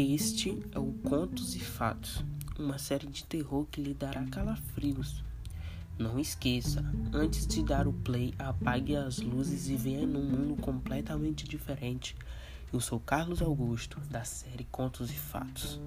Este é o Contos e Fatos, uma série de terror que lhe dará calafrios. Não esqueça, antes de dar o play, apague as luzes e venha num mundo completamente diferente. Eu sou Carlos Augusto, da série Contos e Fatos.